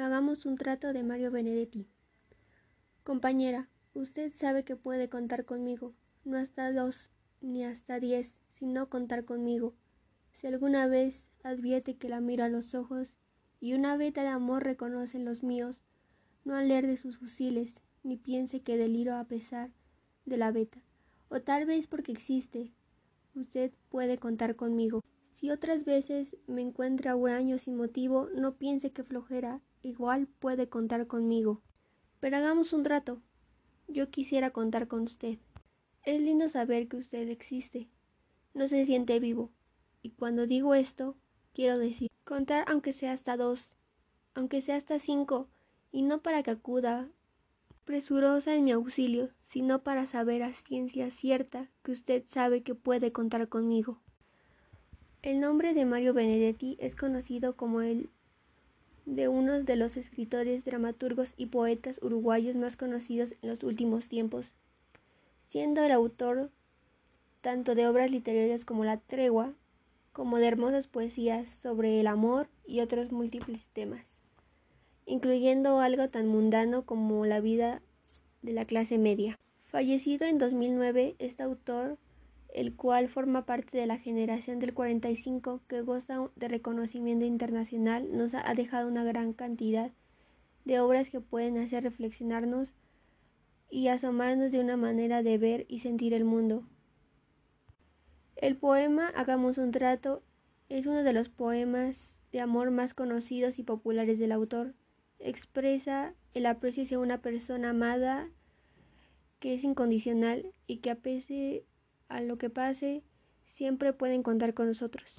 Hagamos un trato de Mario Benedetti. Compañera, usted sabe que puede contar conmigo, no hasta dos ni hasta diez, sino contar conmigo. Si alguna vez advierte que la miro a los ojos y una veta de amor reconoce en los míos, no alerde sus fusiles, ni piense que deliro a pesar de la veta, o tal vez porque existe. Usted puede contar conmigo. Si otras veces me encuentra huraño sin motivo, no piense que flojera, igual puede contar conmigo. Pero hagamos un trato. Yo quisiera contar con usted. Es lindo saber que usted existe. No se siente vivo. Y cuando digo esto, quiero decir, contar aunque sea hasta dos, aunque sea hasta cinco, y no para que acuda presurosa en mi auxilio, sino para saber a ciencia cierta que usted sabe que puede contar conmigo. El nombre de Mario Benedetti es conocido como el de uno de los escritores, dramaturgos y poetas uruguayos más conocidos en los últimos tiempos, siendo el autor tanto de obras literarias como La Tregua, como de hermosas poesías sobre el amor y otros múltiples temas, incluyendo algo tan mundano como la vida de la clase media. Fallecido en 2009, este autor el cual forma parte de la generación del 45 que goza de reconocimiento internacional, nos ha dejado una gran cantidad de obras que pueden hacer reflexionarnos y asomarnos de una manera de ver y sentir el mundo. El poema Hagamos un trato es uno de los poemas de amor más conocidos y populares del autor. Expresa el aprecio hacia una persona amada que es incondicional y que a pesar a lo que pase, siempre pueden contar con nosotros.